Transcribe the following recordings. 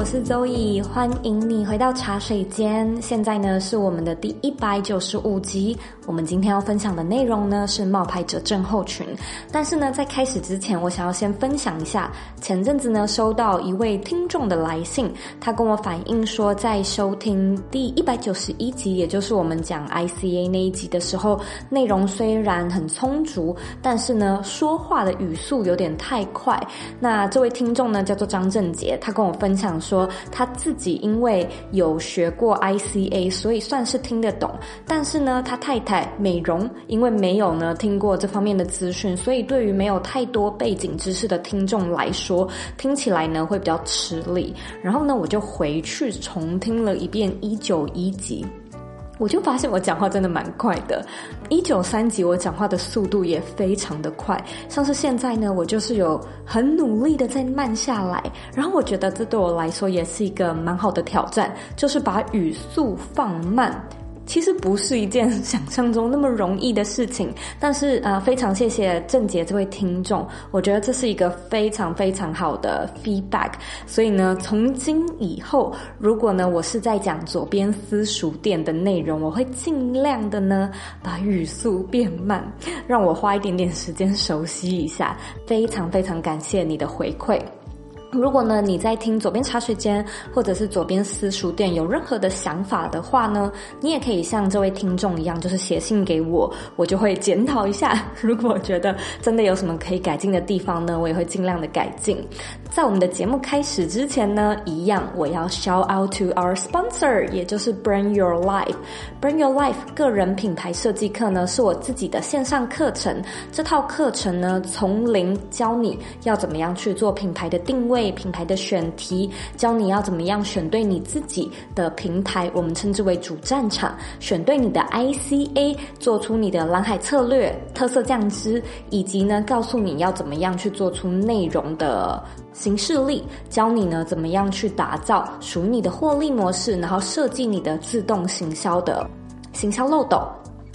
我是 Zoe，欢迎你回到茶水间。现在呢是我们的第一百九十五集。我们今天要分享的内容呢是冒牌者症候群。但是呢，在开始之前，我想要先分享一下，前阵子呢收到一位听众的来信，他跟我反映说，在收听第一百九十一集，也就是我们讲 ICA 那一集的时候，内容虽然很充足，但是呢说话的语速有点太快。那这位听众呢叫做张正杰，他跟我分享说。他自己因为有学过 ICA，所以算是听得懂。但是呢，他太太美容因为没有呢听过这方面的资讯，所以对于没有太多背景知识的听众来说，听起来呢会比较吃力。然后呢，我就回去重听了一遍一九一集。我就发现我讲话真的蛮快的，一九三级我讲话的速度也非常的快，像是现在呢，我就是有很努力的在慢下来，然后我觉得这对我来说也是一个蛮好的挑战，就是把语速放慢。其实不是一件想象中那么容易的事情，但是、呃，非常谢谢郑杰这位听众，我觉得这是一个非常非常好的 feedback。所以呢，从今以后，如果呢我是在讲左边私塾店的内容，我会尽量的呢把语速变慢，让我花一点点时间熟悉一下。非常非常感谢你的回馈。如果呢，你在听左边茶水间或者是左边私塾店有任何的想法的话呢，你也可以像这位听众一样，就是写信给我，我就会检讨一下。如果觉得真的有什么可以改进的地方呢，我也会尽量的改进。在我们的节目开始之前呢，一样我要 shout out to our sponsor，也就是 Bring Your Life。Bring Your Life 个人品牌设计课呢，是我自己的线上课程。这套课程呢，从零教你要怎么样去做品牌的定位。品牌的选题，教你要怎么样选对你自己的平台，我们称之为主战场；选对你的 ICA，做出你的蓝海策略、特色酱汁，以及呢，告诉你要怎么样去做出内容的形式力，教你呢怎么样去打造属于你的获利模式，然后设计你的自动行销的行销漏斗。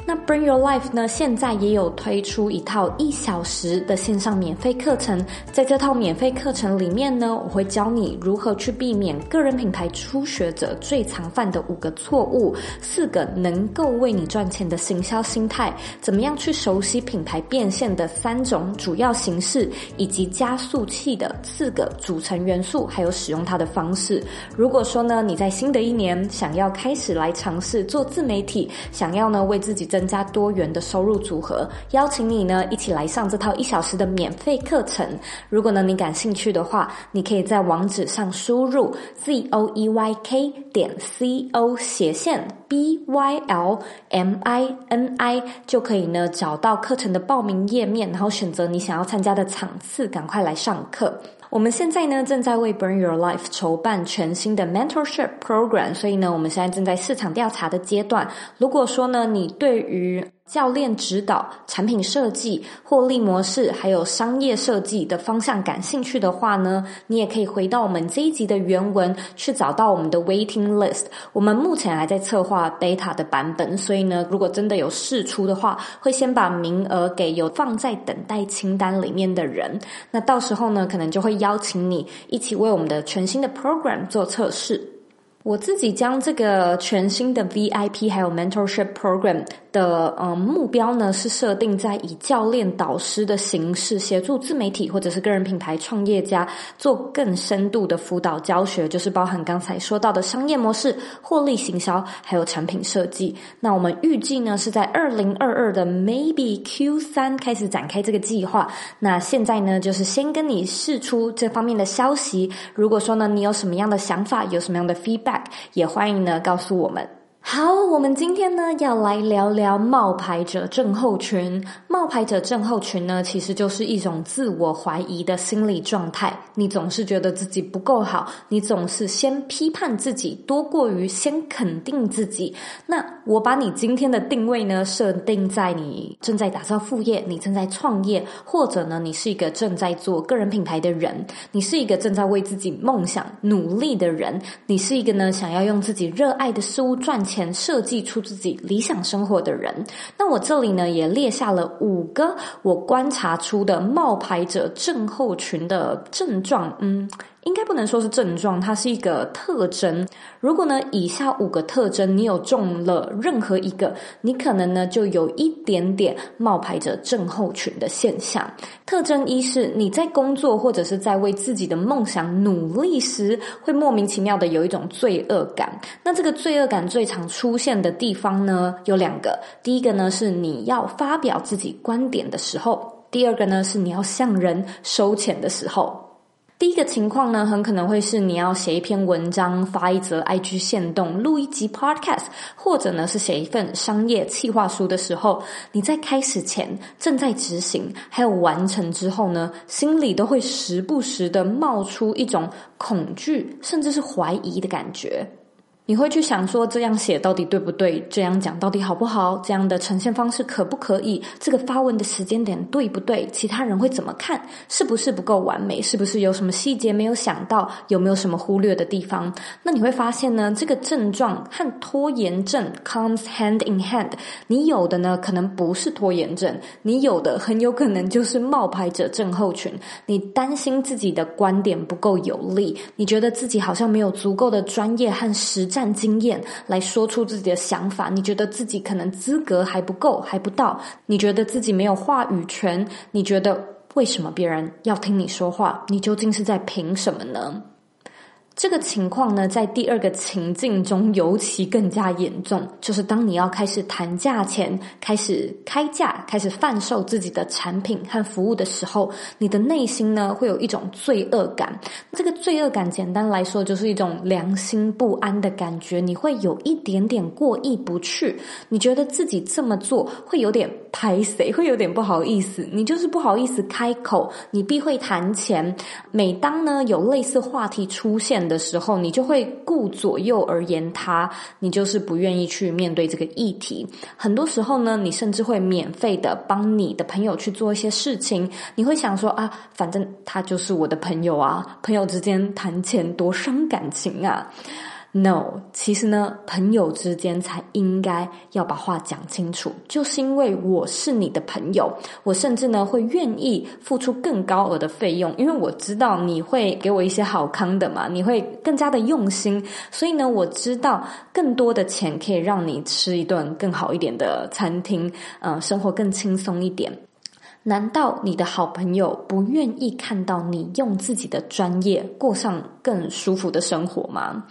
那 Bring Your Life 呢，现在也有推出一套一小时的线上免费课程。在这套免费课程里面呢，我会教你如何去避免个人品牌初学者最常犯的五个错误，四个能够为你赚钱的行销心态，怎么样去熟悉品牌变现的三种主要形式，以及加速器的四个组成元素，还有使用它的方式。如果说呢，你在新的一年想要开始来尝试做自媒体，想要呢为自己。增加多元的收入组合，邀请你呢一起来上这套一小时的免费课程。如果呢你感兴趣的话，你可以在网址上输入 z o e y k 点 c o 斜线 b y l m i n i 就可以呢找到课程的报名页面，然后选择你想要参加的场次，赶快来上课。我们现在呢正在为 Burn Your Life 筹办全新的 Mentorship Program，所以呢我们现在正在市场调查的阶段。如果说呢你对于教练指导、产品设计、获利模式，还有商业设计的方向感兴趣的话呢，你也可以回到我们这一集的原文去找到我们的 waiting list。我们目前还在策划 beta 的版本，所以呢，如果真的有试出的话，会先把名额给有放在等待清单里面的人。那到时候呢，可能就会邀请你一起为我们的全新的 program 做测试。我自己将这个全新的 VIP 还有 mentorship program 的嗯目标呢，是设定在以教练导师的形式协助自媒体或者是个人品牌创业家做更深度的辅导教学，就是包含刚才说到的商业模式、获利行销还有产品设计。那我们预计呢是在二零二二的 maybe Q 三开始展开这个计划。那现在呢就是先跟你试出这方面的消息。如果说呢你有什么样的想法，有什么样的 feedback。也欢迎呢，告诉我们。好，我们今天呢要来聊聊冒牌者症候群。冒牌者症候群呢，其实就是一种自我怀疑的心理状态。你总是觉得自己不够好，你总是先批判自己，多过于先肯定自己。那我把你今天的定位呢设定在你正在打造副业，你正在创业，或者呢你是一个正在做个人品牌的人，你是一个正在为自己梦想努力的人，你是一个呢想要用自己热爱的事物赚钱。前设计出自己理想生活的人，那我这里呢也列下了五个我观察出的冒牌者症候群的症状，嗯。应该不能说是症状，它是一个特征。如果呢，以下五个特征你有中了任何一个，你可能呢就有一点点冒牌者症候群的现象。特征一是你在工作或者是在为自己的梦想努力时，会莫名其妙的有一种罪恶感。那这个罪恶感最常出现的地方呢，有两个。第一个呢是你要发表自己观点的时候，第二个呢是你要向人收钱的时候。第一个情况呢，很可能会是你要写一篇文章、发一则 IG 限动、录一集 Podcast，或者呢是写一份商业企划书的时候，你在开始前、正在执行，还有完成之后呢，心里都会时不时的冒出一种恐惧，甚至是怀疑的感觉。你会去想说，这样写到底对不对？这样讲到底好不好？这样的呈现方式可不可以？这个发文的时间点对不对？其他人会怎么看？是不是不够完美？是不是有什么细节没有想到？有没有什么忽略的地方？那你会发现呢，这个症状和拖延症 comes hand in hand。你有的呢，可能不是拖延症，你有的很有可能就是冒牌者症候群。你担心自己的观点不够有力，你觉得自己好像没有足够的专业和实。战经验来说出自己的想法，你觉得自己可能资格还不够，还不到，你觉得自己没有话语权，你觉得为什么别人要听你说话？你究竟是在凭什么呢？这个情况呢，在第二个情境中尤其更加严重，就是当你要开始谈价钱、开始开价、开始贩售自己的产品和服务的时候，你的内心呢会有一种罪恶感。这个罪恶感，简单来说，就是一种良心不安的感觉。你会有一点点过意不去，你觉得自己这么做会有点歹势，会有点不好意思。你就是不好意思开口，你避会谈钱。每当呢有类似话题出现的时候，你就会顾左右而言他，你就是不愿意去面对这个议题。很多时候呢，你甚至会免费的帮你的朋友去做一些事情。你会想说啊，反正他就是我的朋友啊，朋友之间谈钱多伤感情啊。No，其实呢，朋友之间才应该要把话讲清楚。就是因为我是你的朋友，我甚至呢会愿意付出更高额的费用，因为我知道你会给我一些好康的嘛，你会更加的用心。所以呢，我知道更多的钱可以让你吃一顿更好一点的餐厅，嗯，生活更轻松一点。难道你的好朋友不愿意看到你用自己的专业过上更舒服的生活吗？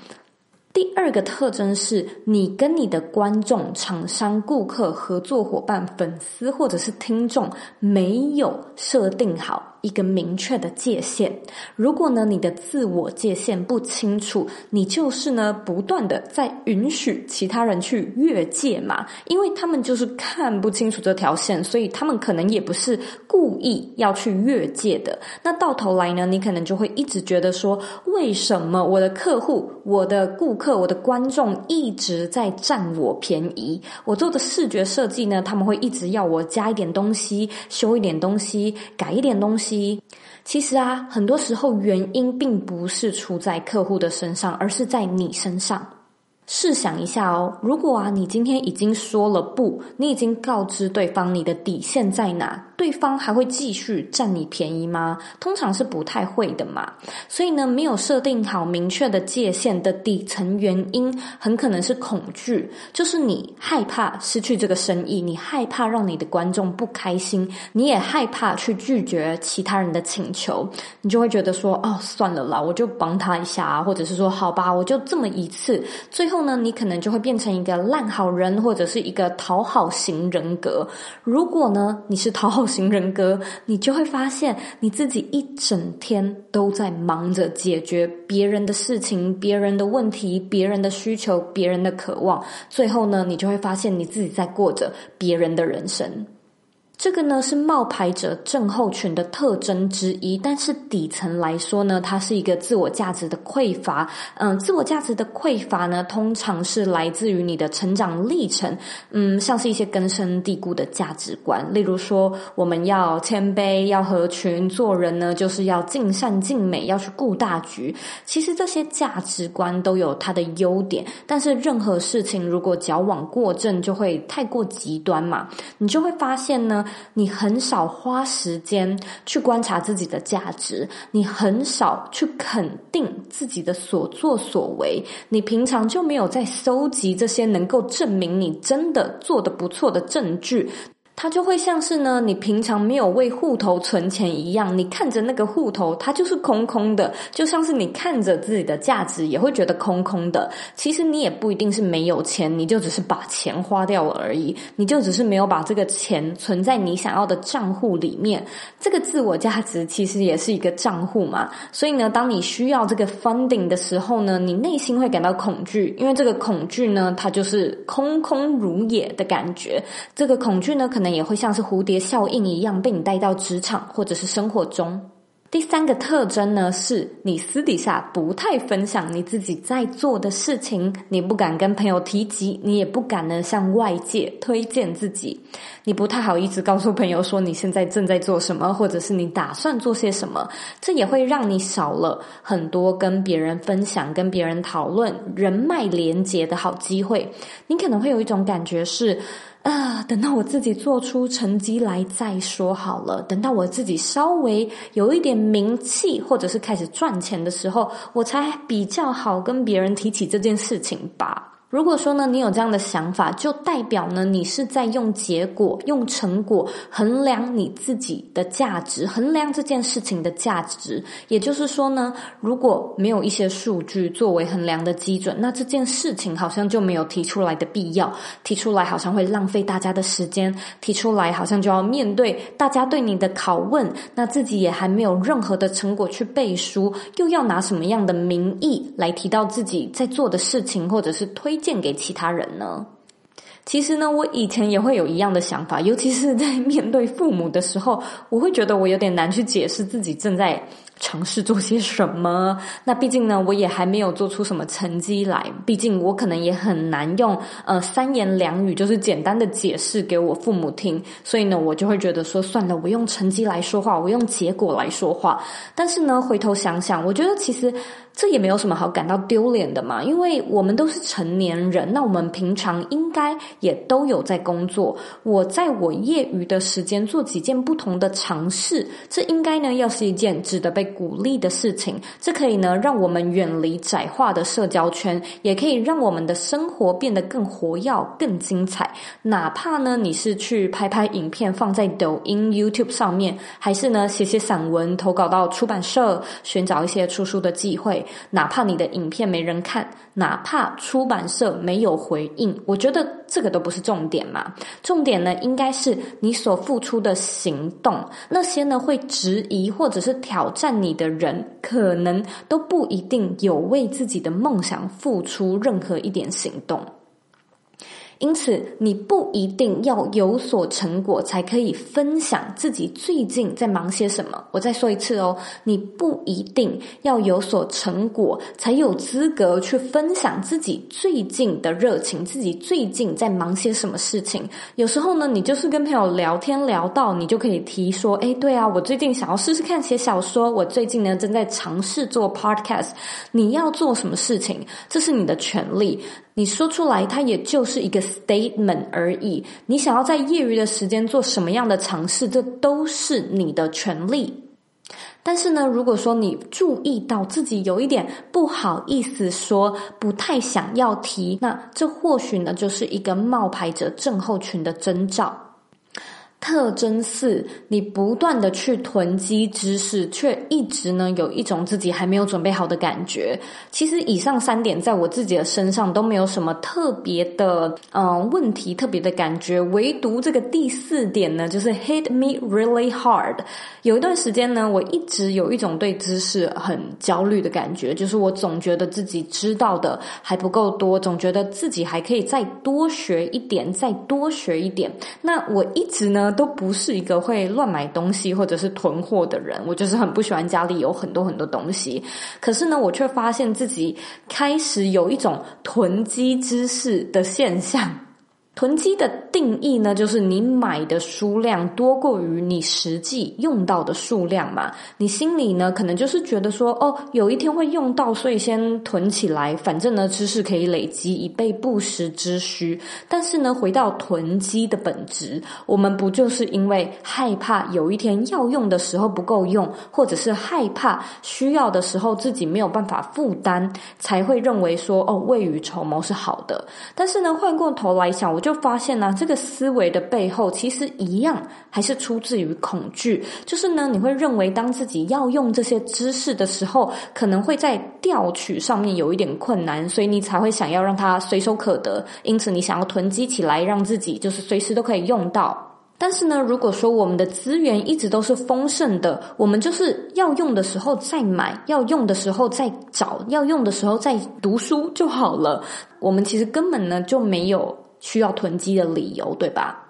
第二个特征是你跟你的观众、厂商、顾客、合作伙伴、粉丝或者是听众没有设定好一个明确的界限。如果呢，你的自我界限不清楚，你就是呢不断的在允许其他人去越界嘛，因为他们就是看不清楚这条线，所以他们可能也不是故意要去越界的。那到头来呢，你可能就会一直觉得说，为什么我的客户、我的顾客、我的观众一直在占我便宜？我做的视觉设计呢，他们会一直要我加一点东西、修一点东西、改一点东西。其实啊，很多时候原因并不是出在客户的身上，而是在你身上。试想一下哦，如果啊，你今天已经说了不，你已经告知对方你的底线在哪，对方还会继续占你便宜吗？通常是不太会的嘛。所以呢，没有设定好明确的界限的底层原因，很可能是恐惧，就是你害怕失去这个生意，你害怕让你的观众不开心，你也害怕去拒绝其他人的请求，你就会觉得说，哦，算了啦，我就帮他一下，或者是说，好吧，我就这么一次，最后。后呢，你可能就会变成一个烂好人，或者是一个讨好型人格。如果呢，你是讨好型人格，你就会发现你自己一整天都在忙着解决别人的事情、别人的问题、别人的需求、别人的渴望，最后呢，你就会发现你自己在过着别人的人生。这个呢是冒牌者症候群的特征之一，但是底层来说呢，它是一个自我价值的匮乏。嗯，自我价值的匮乏呢，通常是来自于你的成长历程。嗯，像是一些根深蒂固的价值观，例如说我们要谦卑，要合群，做人呢就是要尽善尽美，要去顾大局。其实这些价值观都有它的优点，但是任何事情如果矫枉过正，就会太过极端嘛，你就会发现呢。你很少花时间去观察自己的价值，你很少去肯定自己的所作所为，你平常就没有在搜集这些能够证明你真的做的不错的证据。它就会像是呢，你平常没有为户头存钱一样，你看着那个户头，它就是空空的，就像是你看着自己的价值，也会觉得空空的。其实你也不一定是没有钱，你就只是把钱花掉了而已，你就只是没有把这个钱存在你想要的账户里面。这个自我价值其实也是一个账户嘛，所以呢，当你需要这个 funding 的时候呢，你内心会感到恐惧，因为这个恐惧呢，它就是空空如也的感觉。这个恐惧呢，可能。也会像是蝴蝶效应一样被你带到职场或者是生活中。第三个特征呢，是你私底下不太分享你自己在做的事情，你不敢跟朋友提及，你也不敢呢向外界推荐自己，你不太好意思告诉朋友说你现在正在做什么，或者是你打算做些什么，这也会让你少了很多跟别人分享、跟别人讨论、人脉连接的好机会。你可能会有一种感觉是，啊，等到我自己做出成绩来再说好了。等到我自己稍微有一点名气，或者是开始赚钱的时候，我才比较好跟别人提起这件事情吧。如果说呢，你有这样的想法，就代表呢，你是在用结果、用成果衡量你自己的价值，衡量这件事情的价值。也就是说呢，如果没有一些数据作为衡量的基准，那这件事情好像就没有提出来的必要。提出来好像会浪费大家的时间，提出来好像就要面对大家对你的拷问，那自己也还没有任何的成果去背书，又要拿什么样的名义来提到自己在做的事情，或者是推荐给其他人呢？其实呢，我以前也会有一样的想法，尤其是在面对父母的时候，我会觉得我有点难去解释自己正在尝试做些什么。那毕竟呢，我也还没有做出什么成绩来，毕竟我可能也很难用呃三言两语就是简单的解释给我父母听。所以呢，我就会觉得说，算了，我用成绩来说话，我用结果来说话。但是呢，回头想想，我觉得其实。这也没有什么好感到丢脸的嘛，因为我们都是成年人，那我们平常应该也都有在工作。我在我业余的时间做几件不同的尝试，这应该呢要是一件值得被鼓励的事情。这可以呢让我们远离窄化的社交圈，也可以让我们的生活变得更活跃、更精彩。哪怕呢你是去拍拍影片放在抖音、YouTube 上面，还是呢写写散文投稿到出版社，寻找一些出书的机会。哪怕你的影片没人看，哪怕出版社没有回应，我觉得这个都不是重点嘛。重点呢，应该是你所付出的行动。那些呢会质疑或者是挑战你的人，可能都不一定有为自己的梦想付出任何一点行动。因此，你不一定要有所成果才可以分享自己最近在忙些什么。我再说一次哦，你不一定要有所成果才有资格去分享自己最近的热情，自己最近在忙些什么事情。有时候呢，你就是跟朋友聊天聊到，你就可以提说：“诶，对啊，我最近想要试试看写小说，我最近呢正在尝试做 podcast。”你要做什么事情，这是你的权利。你说出来，它也就是一个 statement 而已。你想要在业余的时间做什么样的尝试，这都是你的权利。但是呢，如果说你注意到自己有一点不好意思说，不太想要提，那这或许呢就是一个冒牌者症候群的征兆。特征四，你不断的去囤积知识，却一直呢有一种自己还没有准备好的感觉。其实以上三点在我自己的身上都没有什么特别的嗯、问题，特别的感觉，唯独这个第四点呢，就是 hit me really hard。有一段时间呢，我一直有一种对知识很焦虑的感觉，就是我总觉得自己知道的还不够多，总觉得自己还可以再多学一点，再多学一点。那我一直呢。都不是一个会乱买东西或者是囤货的人，我就是很不喜欢家里有很多很多东西。可是呢，我却发现自己开始有一种囤积知识的现象。囤积的定义呢，就是你买的数量多过于你实际用到的数量嘛。你心里呢，可能就是觉得说，哦，有一天会用到，所以先囤起来。反正呢，知识可以累积，以备不时之需。但是呢，回到囤积的本质，我们不就是因为害怕有一天要用的时候不够用，或者是害怕需要的时候自己没有办法负担，才会认为说，哦，未雨绸缪是好的。但是呢，换过头来想，我。就发现呢、这个思维的背后其实一样，还是出自于恐惧。就是呢，你会认为当自己要用这些知识的时候，可能会在调取上面有一点困难，所以你才会想要让它随手可得。因此，你想要囤积起来，让自己就是随时都可以用到。但是呢，如果说我们的资源一直都是丰盛的，我们就是要用的时候再买，要用的时候再找，要用的时候再读书就好了。我们其实根本呢就没有。需要囤积的理由，对吧？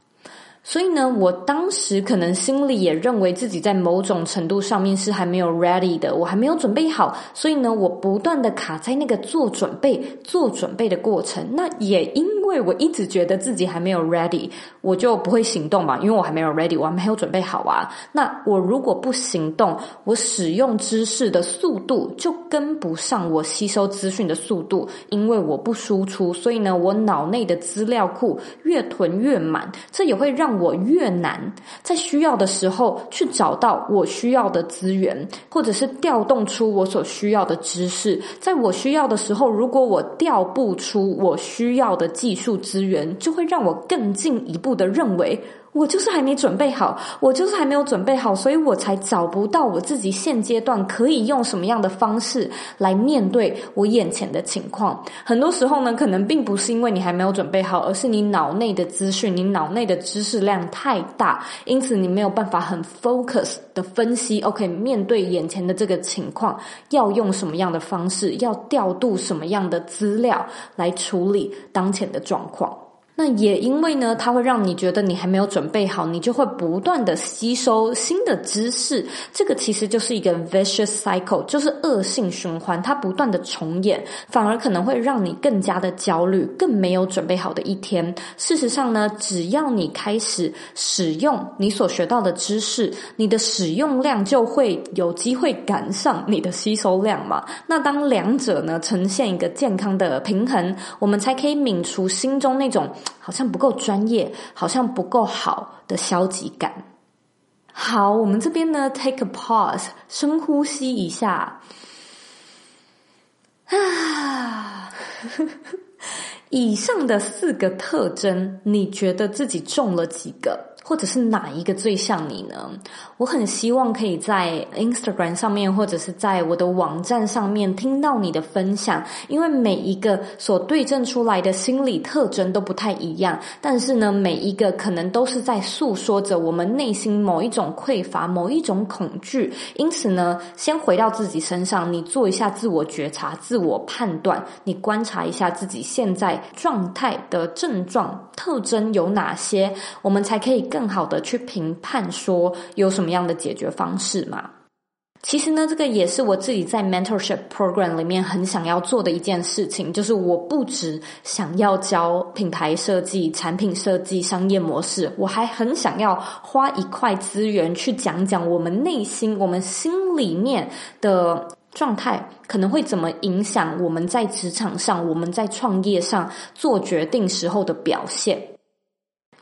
所以呢，我当时可能心里也认为自己在某种程度上面是还没有 ready 的，我还没有准备好，所以呢，我不断的卡在那个做准备、做准备的过程。那也因因为我一直觉得自己还没有 ready，我就不会行动嘛，因为我还没有 ready，我还没有准备好啊。那我如果不行动，我使用知识的速度就跟不上我吸收资讯的速度，因为我不输出，所以呢，我脑内的资料库越囤越满，这也会让我越难在需要的时候去找到我需要的资源，或者是调动出我所需要的知识。在我需要的时候，如果我调不出我需要的技术资源，就会让我更进一步的认为。我就是还没准备好，我就是还没有准备好，所以我才找不到我自己现阶段可以用什么样的方式来面对我眼前的情况。很多时候呢，可能并不是因为你还没有准备好，而是你脑内的资讯、你脑内的知识量太大，因此你没有办法很 focus 的分析。OK，面对眼前的这个情况，要用什么样的方式，要调度什么样的资料来处理当前的状况。那也因为呢，它会让你觉得你还没有准备好，你就会不断的吸收新的知识。这个其实就是一个 vicious cycle，就是恶性循环，它不断的重演，反而可能会让你更加的焦虑，更没有准备好的一天。事实上呢，只要你开始使用你所学到的知识，你的使用量就会有机会赶上你的吸收量嘛。那当两者呢呈现一个健康的平衡，我们才可以泯除心中那种。好像不够专业，好像不够好的消极感。好，我们这边呢，take a pause，深呼吸一下。啊，以上的四个特征，你觉得自己中了几个？或者是哪一个最像你呢？我很希望可以在 Instagram 上面，或者是在我的网站上面听到你的分享，因为每一个所对症出来的心理特征都不太一样，但是呢，每一个可能都是在诉说着我们内心某一种匮乏、某一种恐惧。因此呢，先回到自己身上，你做一下自我觉察、自我判断，你观察一下自己现在状态的症状特征有哪些，我们才可以。更好的去评判说有什么样的解决方式嘛？其实呢，这个也是我自己在 mentorship program 里面很想要做的一件事情，就是我不只想要教品牌设计、产品设计、商业模式，我还很想要花一块资源去讲讲我们内心、我们心里面的状态可能会怎么影响我们在职场上、我们在创业上做决定时候的表现。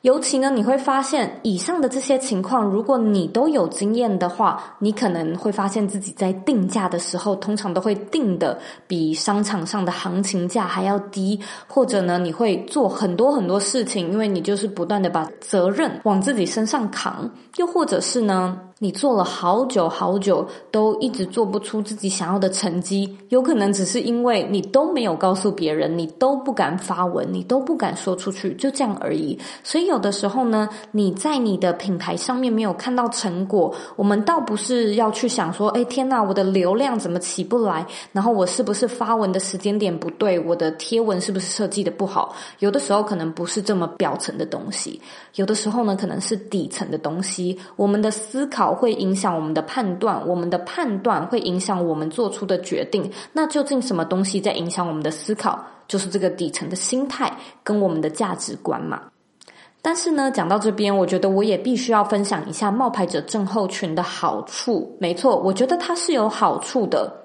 尤其呢，你会发现以上的这些情况，如果你都有经验的话，你可能会发现自己在定价的时候，通常都会定的比商场上的行情价还要低，或者呢，你会做很多很多事情，因为你就是不断的把责任往自己身上扛，又或者是呢，你做了好久好久，都一直做不出自己想要的成绩，有可能只是因为你都没有告诉别人，你都不敢发文，你都不敢说出去，就这样而已。所以有的时候呢，你在你的品牌上面没有看到成果，我们倒不是要去想说，哎，天哪，我的流量怎么起不来？然后我是不是发文的时间点不对？我的贴文是不是设计的不好？有的时候可能不是这么表层的东西，有的时候呢，可能是底层的东西。我们的思考。会影响我们的判断，我们的判断会影响我们做出的决定。那究竟什么东西在影响我们的思考？就是这个底层的心态跟我们的价值观嘛。但是呢，讲到这边，我觉得我也必须要分享一下冒牌者症候群的好处。没错，我觉得它是有好处的。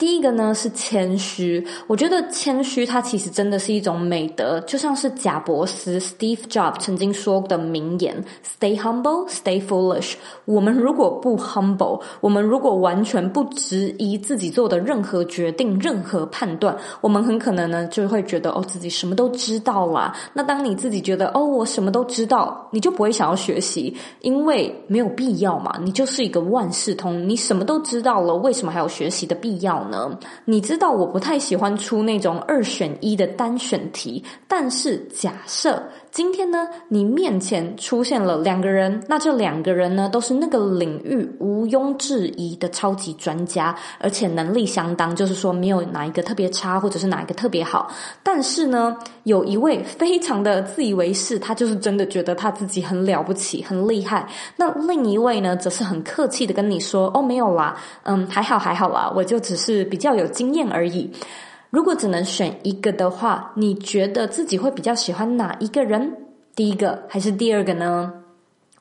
第一个呢是谦虚，我觉得谦虚它其实真的是一种美德，就像是贾伯斯 Steve Jobs 曾经说的名言：“Stay humble, stay foolish。”我们如果不 humble，我们如果完全不质疑自己做的任何决定、任何判断，我们很可能呢就会觉得哦自己什么都知道啦。那当你自己觉得哦我什么都知道，你就不会想要学习，因为没有必要嘛。你就是一个万事通，你什么都知道了，为什么还有学习的必要呢？呢，你知道我不太喜欢出那种二选一的单选题，但是假设今天呢，你面前出现了两个人，那这两个人呢都是那个领域毋庸置疑的超级专家，而且能力相当，就是说没有哪一个特别差，或者是哪一个特别好。但是呢，有一位非常的自以为是，他就是真的觉得他自己很了不起，很厉害。那另一位呢，则是很客气的跟你说：“哦，没有啦，嗯，还好还好啦，我就只是。”比较有经验而已。如果只能选一个的话，你觉得自己会比较喜欢哪一个人？第一个还是第二个呢？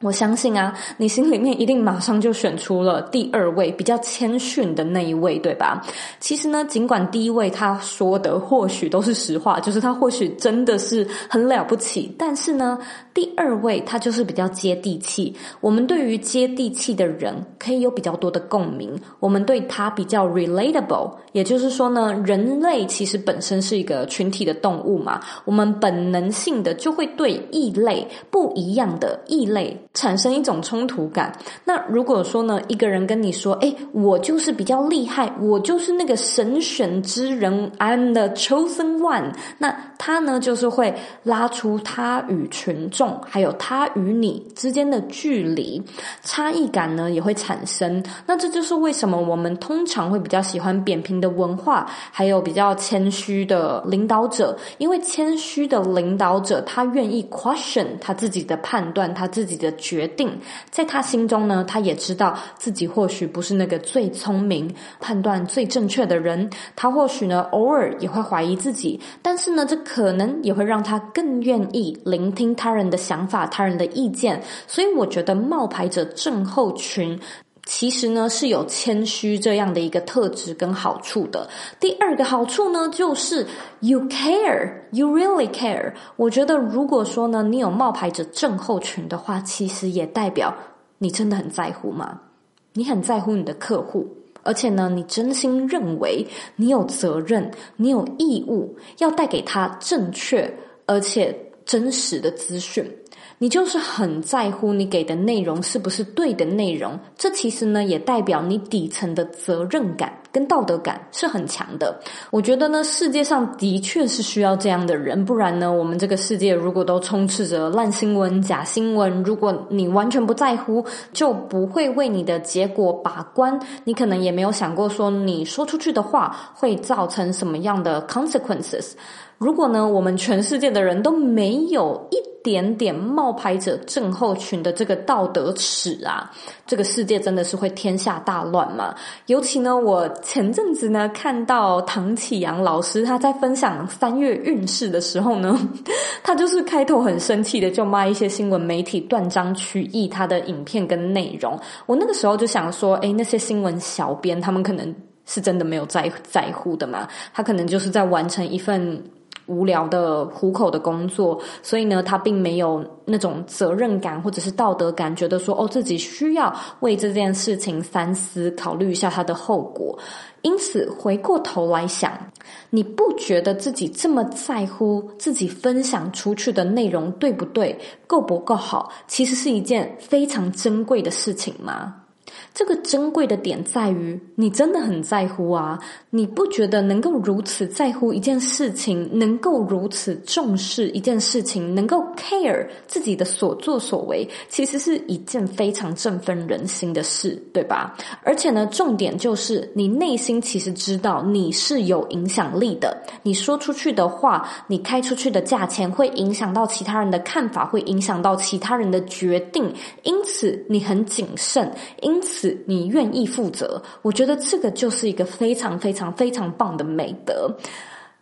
我相信啊，你心里面一定马上就选出了第二位比较谦逊的那一位，对吧？其实呢，尽管第一位他说的或许都是实话，就是他或许真的是很了不起，但是呢，第二位他就是比较接地气。我们对于接地气的人可以有比较多的共鸣，我们对他比较 relatable，也就是说呢，人类其实本身是一个群体的动物嘛，我们本能性的就会对异类不一样的异类。产生一种冲突感。那如果说呢，一个人跟你说：“诶，我就是比较厉害，我就是那个神选之人，I'm the chosen one。”那他呢，就是会拉出他与群众，还有他与你之间的距离，差异感呢也会产生。那这就是为什么我们通常会比较喜欢扁平的文化，还有比较谦虚的领导者，因为谦虚的领导者他愿意 question 他自己的判断，他自己的。决定在他心中呢，他也知道自己或许不是那个最聪明、判断最正确的人。他或许呢，偶尔也会怀疑自己，但是呢，这可能也会让他更愿意聆听他人的想法、他人的意见。所以，我觉得冒牌者症候群。其实呢，是有谦虚这样的一个特质跟好处的。第二个好处呢，就是 you care, you really care。我觉得如果说呢，你有冒牌者症候群的话，其实也代表你真的很在乎吗？你很在乎你的客户，而且呢，你真心认为你有责任，你有义务要带给他正确而且真实的资讯。你就是很在乎你给的内容是不是对的内容，这其实呢也代表你底层的责任感跟道德感是很强的。我觉得呢，世界上的确是需要这样的人，不然呢，我们这个世界如果都充斥着烂新闻、假新闻，如果你完全不在乎，就不会为你的结果把关。你可能也没有想过说，你说出去的话会造成什么样的 consequences。如果呢，我们全世界的人都没有一点点冒牌者症候群的这个道德尺啊，这个世界真的是会天下大乱嘛？尤其呢，我前阵子呢看到唐启阳老师他在分享三月运势的时候呢，他就是开头很生气的就骂一些新闻媒体断章取义他的影片跟内容。我那个时候就想说，诶，那些新闻小编他们可能是真的没有在在乎的嘛？他可能就是在完成一份。无聊的糊口的工作，所以呢，他并没有那种责任感或者是道德感，觉得说哦，自己需要为这件事情三思，考虑一下它的后果。因此，回过头来想，你不觉得自己这么在乎自己分享出去的内容对不对，够不够好，其实是一件非常珍贵的事情吗？这个珍贵的点在于，你真的很在乎啊！你不觉得能够如此在乎一件事情，能够如此重视一件事情，能够 care 自己的所作所为，其实是一件非常振奋人心的事，对吧？而且呢，重点就是你内心其实知道你是有影响力的，你说出去的话，你开出去的价钱会影响到其他人的看法，会影响到其他人的决定，因此你很谨慎，因此。你愿意负责，我觉得这个就是一个非常非常非常棒的美德。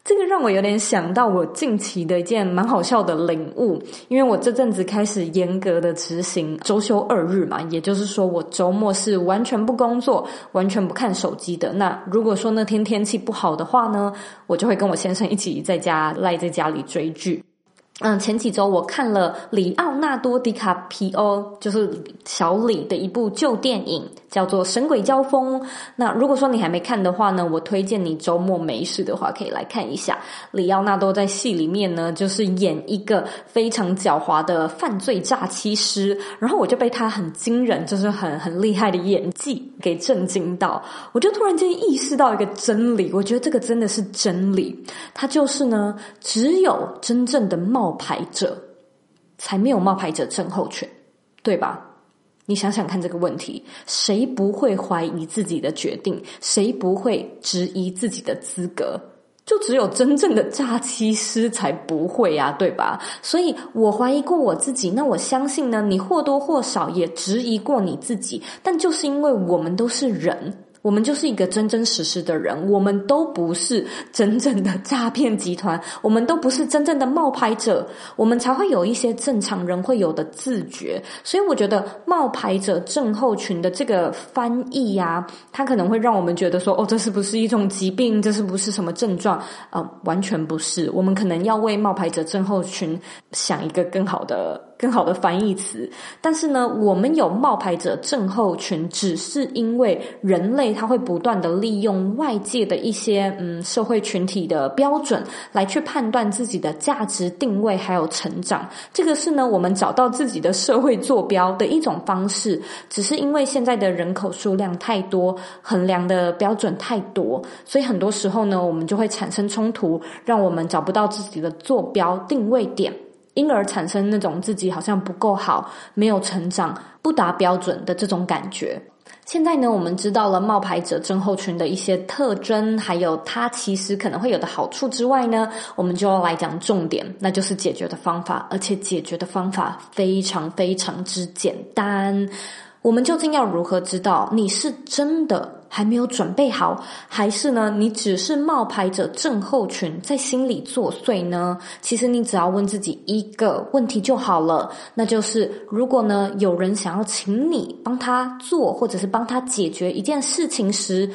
这个让我有点想到我近期的一件蛮好笑的领悟，因为我这阵子开始严格的执行周休二日嘛，也就是说我周末是完全不工作、完全不看手机的。那如果说那天天气不好的话呢，我就会跟我先生一起在家赖在家里追剧。嗯，前几周我看了里奥纳多·迪卡皮欧，就是小李的一部旧电影，叫做《神鬼交锋》。那如果说你还没看的话呢，我推荐你周末没事的话可以来看一下。里奥纳多在戏里面呢，就是演一个非常狡猾的犯罪诈欺师，然后我就被他很惊人，就是很很厉害的演技给震惊到。我就突然间意识到一个真理，我觉得这个真的是真理，它就是呢，只有真正的冒。冒牌者才没有冒牌者症候群，对吧？你想想看这个问题，谁不会怀疑自己的决定？谁不会质疑自己的资格？就只有真正的诈欺师才不会啊，对吧？所以我怀疑过我自己，那我相信呢，你或多或少也质疑过你自己，但就是因为我们都是人。我们就是一个真真实实的人，我们都不是真正的诈骗集团，我们都不是真正的冒牌者，我们才会有一些正常人会有的自觉。所以我觉得冒牌者症候群的这个翻译呀，它可能会让我们觉得说，哦，这是不是一种疾病？这是不是什么症状？呃，完全不是。我们可能要为冒牌者症候群想一个更好的。更好的翻译词，但是呢，我们有冒牌者症候群，只是因为人类他会不断的利用外界的一些嗯社会群体的标准来去判断自己的价值定位还有成长。这个是呢，我们找到自己的社会坐标的一种方式。只是因为现在的人口数量太多，衡量的标准太多，所以很多时候呢，我们就会产生冲突，让我们找不到自己的坐标定位点。因而产生那种自己好像不够好、没有成长、不达标准的这种感觉。现在呢，我们知道了冒牌者症候群的一些特征，还有它其实可能会有的好处之外呢，我们就要来讲重点，那就是解决的方法，而且解决的方法非常非常之简单。我们究竟要如何知道你是真的还没有准备好，还是呢，你只是冒牌者症候群在心里作祟呢？其实你只要问自己一个问题就好了，那就是如果呢，有人想要请你帮他做，或者是帮他解决一件事情时，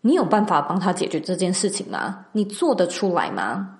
你有办法帮他解决这件事情吗？你做得出来吗？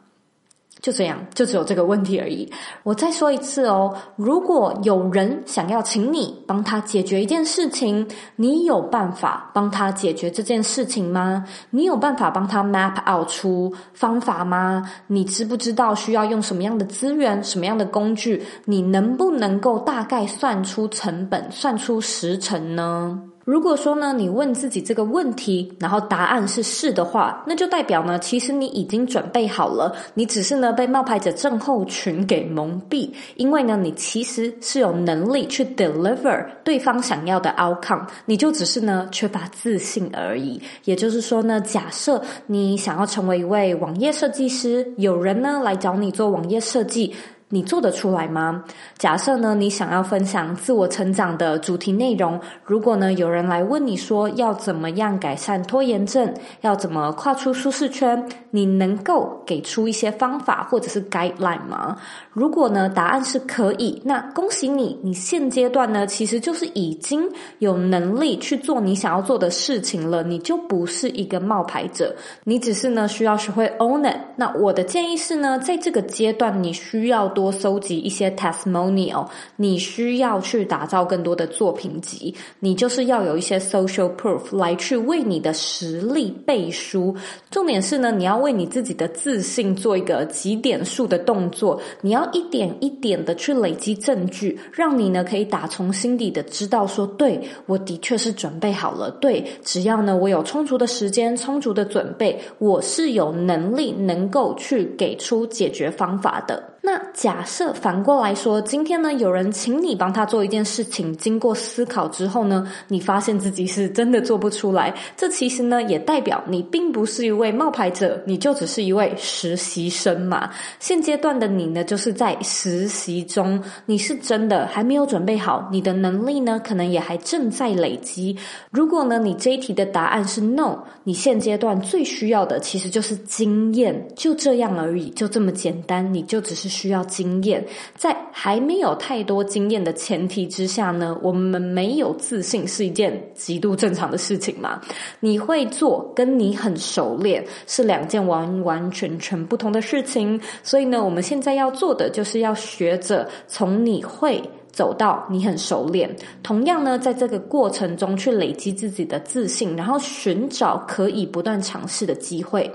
就这样，就只有这个问题而已。我再说一次哦，如果有人想要请你帮他解决一件事情，你有办法帮他解决这件事情吗？你有办法帮他 map out 出方法吗？你知不知道需要用什么样的资源、什么样的工具？你能不能够大概算出成本、算出时程呢？如果说呢，你问自己这个问题，然后答案是是的话，那就代表呢，其实你已经准备好了，你只是呢被冒牌者症候群给蒙蔽，因为呢，你其实是有能力去 deliver 对方想要的 outcome，你就只是呢缺乏自信而已。也就是说呢，假设你想要成为一位网页设计师，有人呢来找你做网页设计。你做得出来吗？假设呢，你想要分享自我成长的主题内容，如果呢，有人来问你说要怎么样改善拖延症，要怎么跨出舒适圈，你能够给出一些方法或者是 guideline 吗？如果呢，答案是可以，那恭喜你，你现阶段呢，其实就是已经有能力去做你想要做的事情了，你就不是一个冒牌者，你只是呢，需要学会 own it。那我的建议是呢，在这个阶段，你需要多。多搜集一些 testimonial，你需要去打造更多的作品集，你就是要有一些 social proof 来去为你的实力背书。重点是呢，你要为你自己的自信做一个几点数的动作，你要一点一点的去累积证据，让你呢可以打从心底的知道说，对，我的确是准备好了。对，只要呢我有充足的时间、充足的准备，我是有能力能够去给出解决方法的。那假设反过来说，今天呢，有人请你帮他做一件事情，经过思考之后呢，你发现自己是真的做不出来，这其实呢，也代表你并不是一位冒牌者，你就只是一位实习生嘛。现阶段的你呢，就是在实习中，你是真的还没有准备好，你的能力呢，可能也还正在累积。如果呢，你这一题的答案是 no，你现阶段最需要的其实就是经验，就这样而已，就这么简单，你就只是。需要经验，在还没有太多经验的前提之下呢，我们没有自信是一件极度正常的事情嘛。你会做，跟你很熟练是两件完完全全不同的事情。所以呢，我们现在要做的就是要学着从你会走到你很熟练。同样呢，在这个过程中去累积自己的自信，然后寻找可以不断尝试的机会。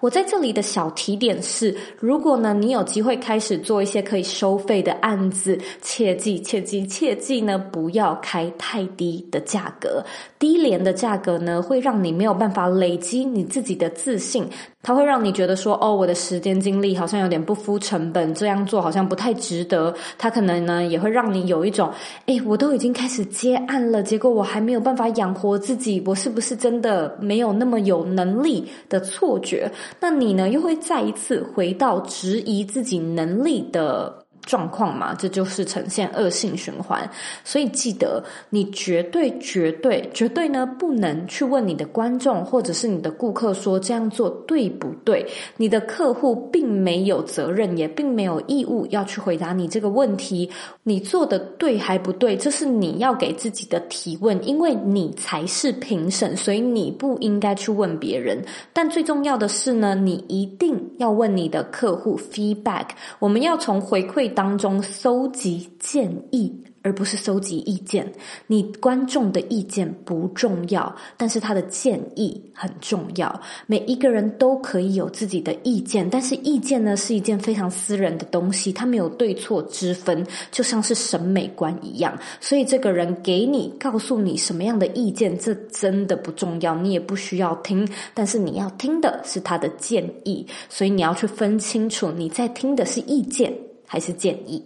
我在这里的小提点是：如果呢，你有机会开始做一些可以收费的案子，切记切记切记呢，不要开太低的价格。低廉的价格呢，会让你没有办法累积你自己的自信，它会让你觉得说：哦，我的时间精力好像有点不敷成本，这样做好像不太值得。它可能呢，也会让你有一种：诶，我都已经开始接案了，结果我还没有办法养活自己，我是不是真的没有那么有能力的错觉？那你呢，又会再一次回到质疑自己能力的状况嘛，这就是呈现恶性循环。所以记得，你绝对、绝对、绝对呢，不能去问你的观众或者是你的顾客说这样做对不对。你的客户并没有责任，也并没有义务要去回答你这个问题。你做的对还不对，这是你要给自己的提问，因为你才是评审，所以你不应该去问别人。但最重要的是呢，你一定要问你的客户 feedback。我们要从回馈当中搜集建议。而不是搜集意见，你观众的意见不重要，但是他的建议很重要。每一个人都可以有自己的意见，但是意见呢，是一件非常私人的东西，它没有对错之分，就像是审美观一样。所以这个人给你告诉你什么样的意见，这真的不重要，你也不需要听。但是你要听的是他的建议，所以你要去分清楚，你在听的是意见还是建议。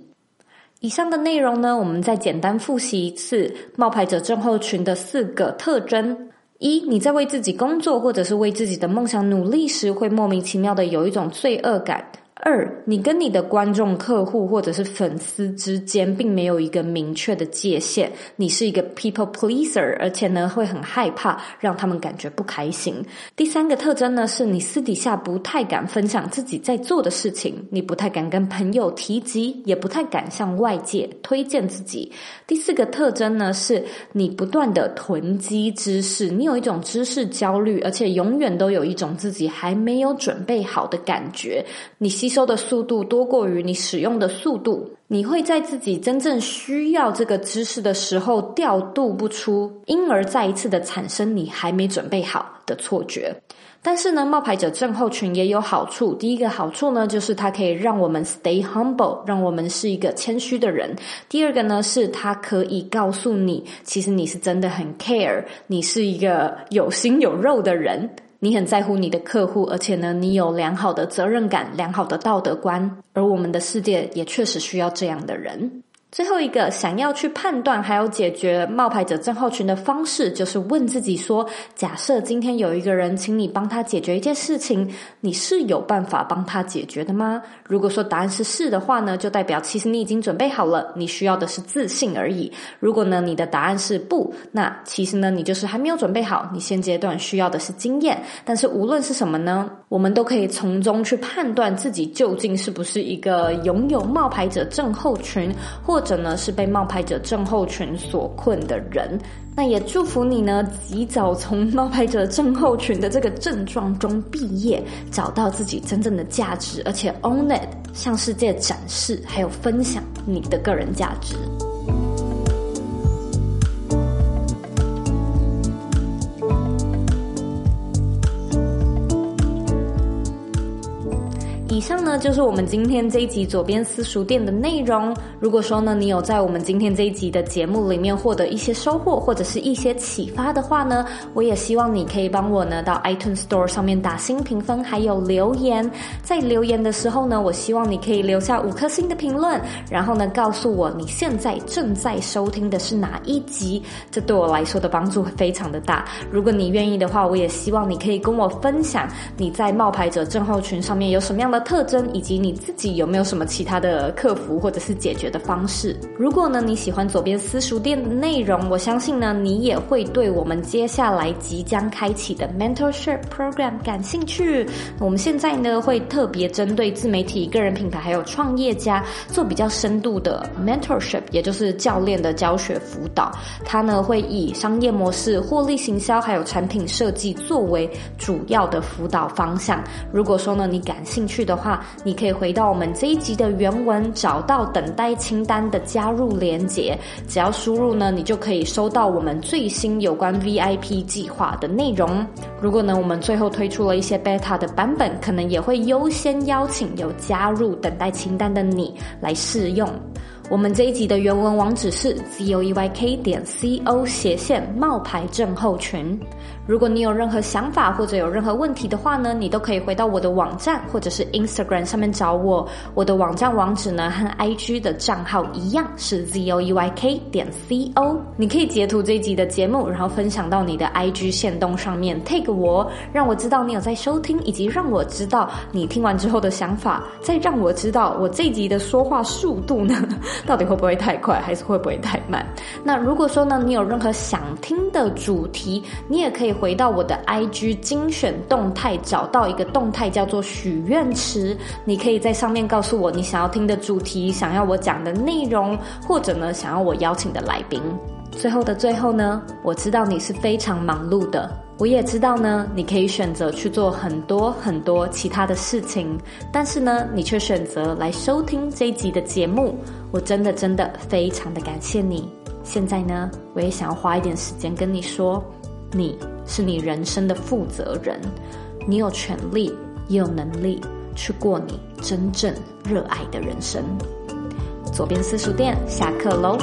以上的内容呢，我们再简单复习一次冒牌者症候群的四个特征：一，你在为自己工作或者是为自己的梦想努力时，会莫名其妙的有一种罪恶感。二，你跟你的观众、客户或者是粉丝之间并没有一个明确的界限，你是一个 people pleaser，而且呢会很害怕让他们感觉不开心。第三个特征呢，是你私底下不太敢分享自己在做的事情，你不太敢跟朋友提及，也不太敢向外界推荐自己。第四个特征呢，是你不断的囤积知识，你有一种知识焦虑，而且永远都有一种自己还没有准备好的感觉，你吸收的速度多过于你使用的速度，你会在自己真正需要这个知识的时候调度不出，因而再一次的产生你还没准备好的错觉。但是呢，冒牌者症候群也有好处。第一个好处呢，就是它可以让我们 stay humble，让我们是一个谦虚的人。第二个呢，是它可以告诉你，其实你是真的很 care，你是一个有心有肉的人。你很在乎你的客户，而且呢，你有良好的责任感、良好的道德观，而我们的世界也确实需要这样的人。最后一个想要去判断还有解决冒牌者症候群的方式，就是问自己说：假设今天有一个人请你帮他解决一件事情，你是有办法帮他解决的吗？如果说答案是是的话呢，就代表其实你已经准备好了，你需要的是自信而已。如果呢你的答案是不，那其实呢你就是还没有准备好，你现阶段需要的是经验。但是无论是什么呢，我们都可以从中去判断自己究竟是不是一个拥有冒牌者症候群，或者呢是被冒牌者症候群所困的人，那也祝福你呢，及早从冒牌者症候群的这个症状中毕业，找到自己真正的价值，而且 own it，向世界展示还有分享你的个人价值。以上呢就是我们今天这一集左边私塾店的内容。如果说呢你有在我们今天这一集的节目里面获得一些收获或者是一些启发的话呢，我也希望你可以帮我呢到 iTunes Store 上面打新评分，还有留言。在留言的时候呢，我希望你可以留下五颗星的评论，然后呢告诉我你现在正在收听的是哪一集，这对我来说的帮助非常的大。如果你愿意的话，我也希望你可以跟我分享你在冒牌者症候群上面有什么样的特征，以及你自己有没有什么其他的克服或者是解决的方式？如果呢你喜欢左边私塾店的内容，我相信呢你也会对我们接下来即将开启的 Mentorship Program 感兴趣。我们现在呢会特别针对自媒体、个人品牌还有创业家做比较深度的 Mentorship，也就是教练的教学辅导。它呢会以商业模式、获利行销还有产品设计作为主要的辅导方向。如果说呢你感兴趣的，的话，你可以回到我们这一集的原文，找到等待清单的加入连接，只要输入呢，你就可以收到我们最新有关 VIP 计划的内容。如果呢，我们最后推出了一些 beta 的版本，可能也会优先邀请有加入等待清单的你来试用。我们这一集的原文网址是 zoeyk 点 co 斜线冒牌症候群。如果你有任何想法或者有任何问题的话呢，你都可以回到我的网站或者是 Instagram 上面找我。我的网站网址呢和 IG 的账号一样是 zoeyk 点 co。你可以截图这一集的节目，然后分享到你的 IG 线动上面，take 我，让我知道你有在收听，以及让我知道你听完之后的想法，再让我知道我这集的说话速度呢，到底会不会太快，还是会不会太慢？那如果说呢，你有任何想听的主题，你也可以。回到我的 IG 精选动态，找到一个动态叫做许愿池，你可以在上面告诉我你想要听的主题，想要我讲的内容，或者呢想要我邀请的来宾。最后的最后呢，我知道你是非常忙碌的，我也知道呢你可以选择去做很多很多其他的事情，但是呢你却选择来收听这一集的节目，我真的真的非常的感谢你。现在呢，我也想要花一点时间跟你说，你。是你人生的负责人，你有权利也有能力去过你真正热爱的人生。左边私塾店下课喽。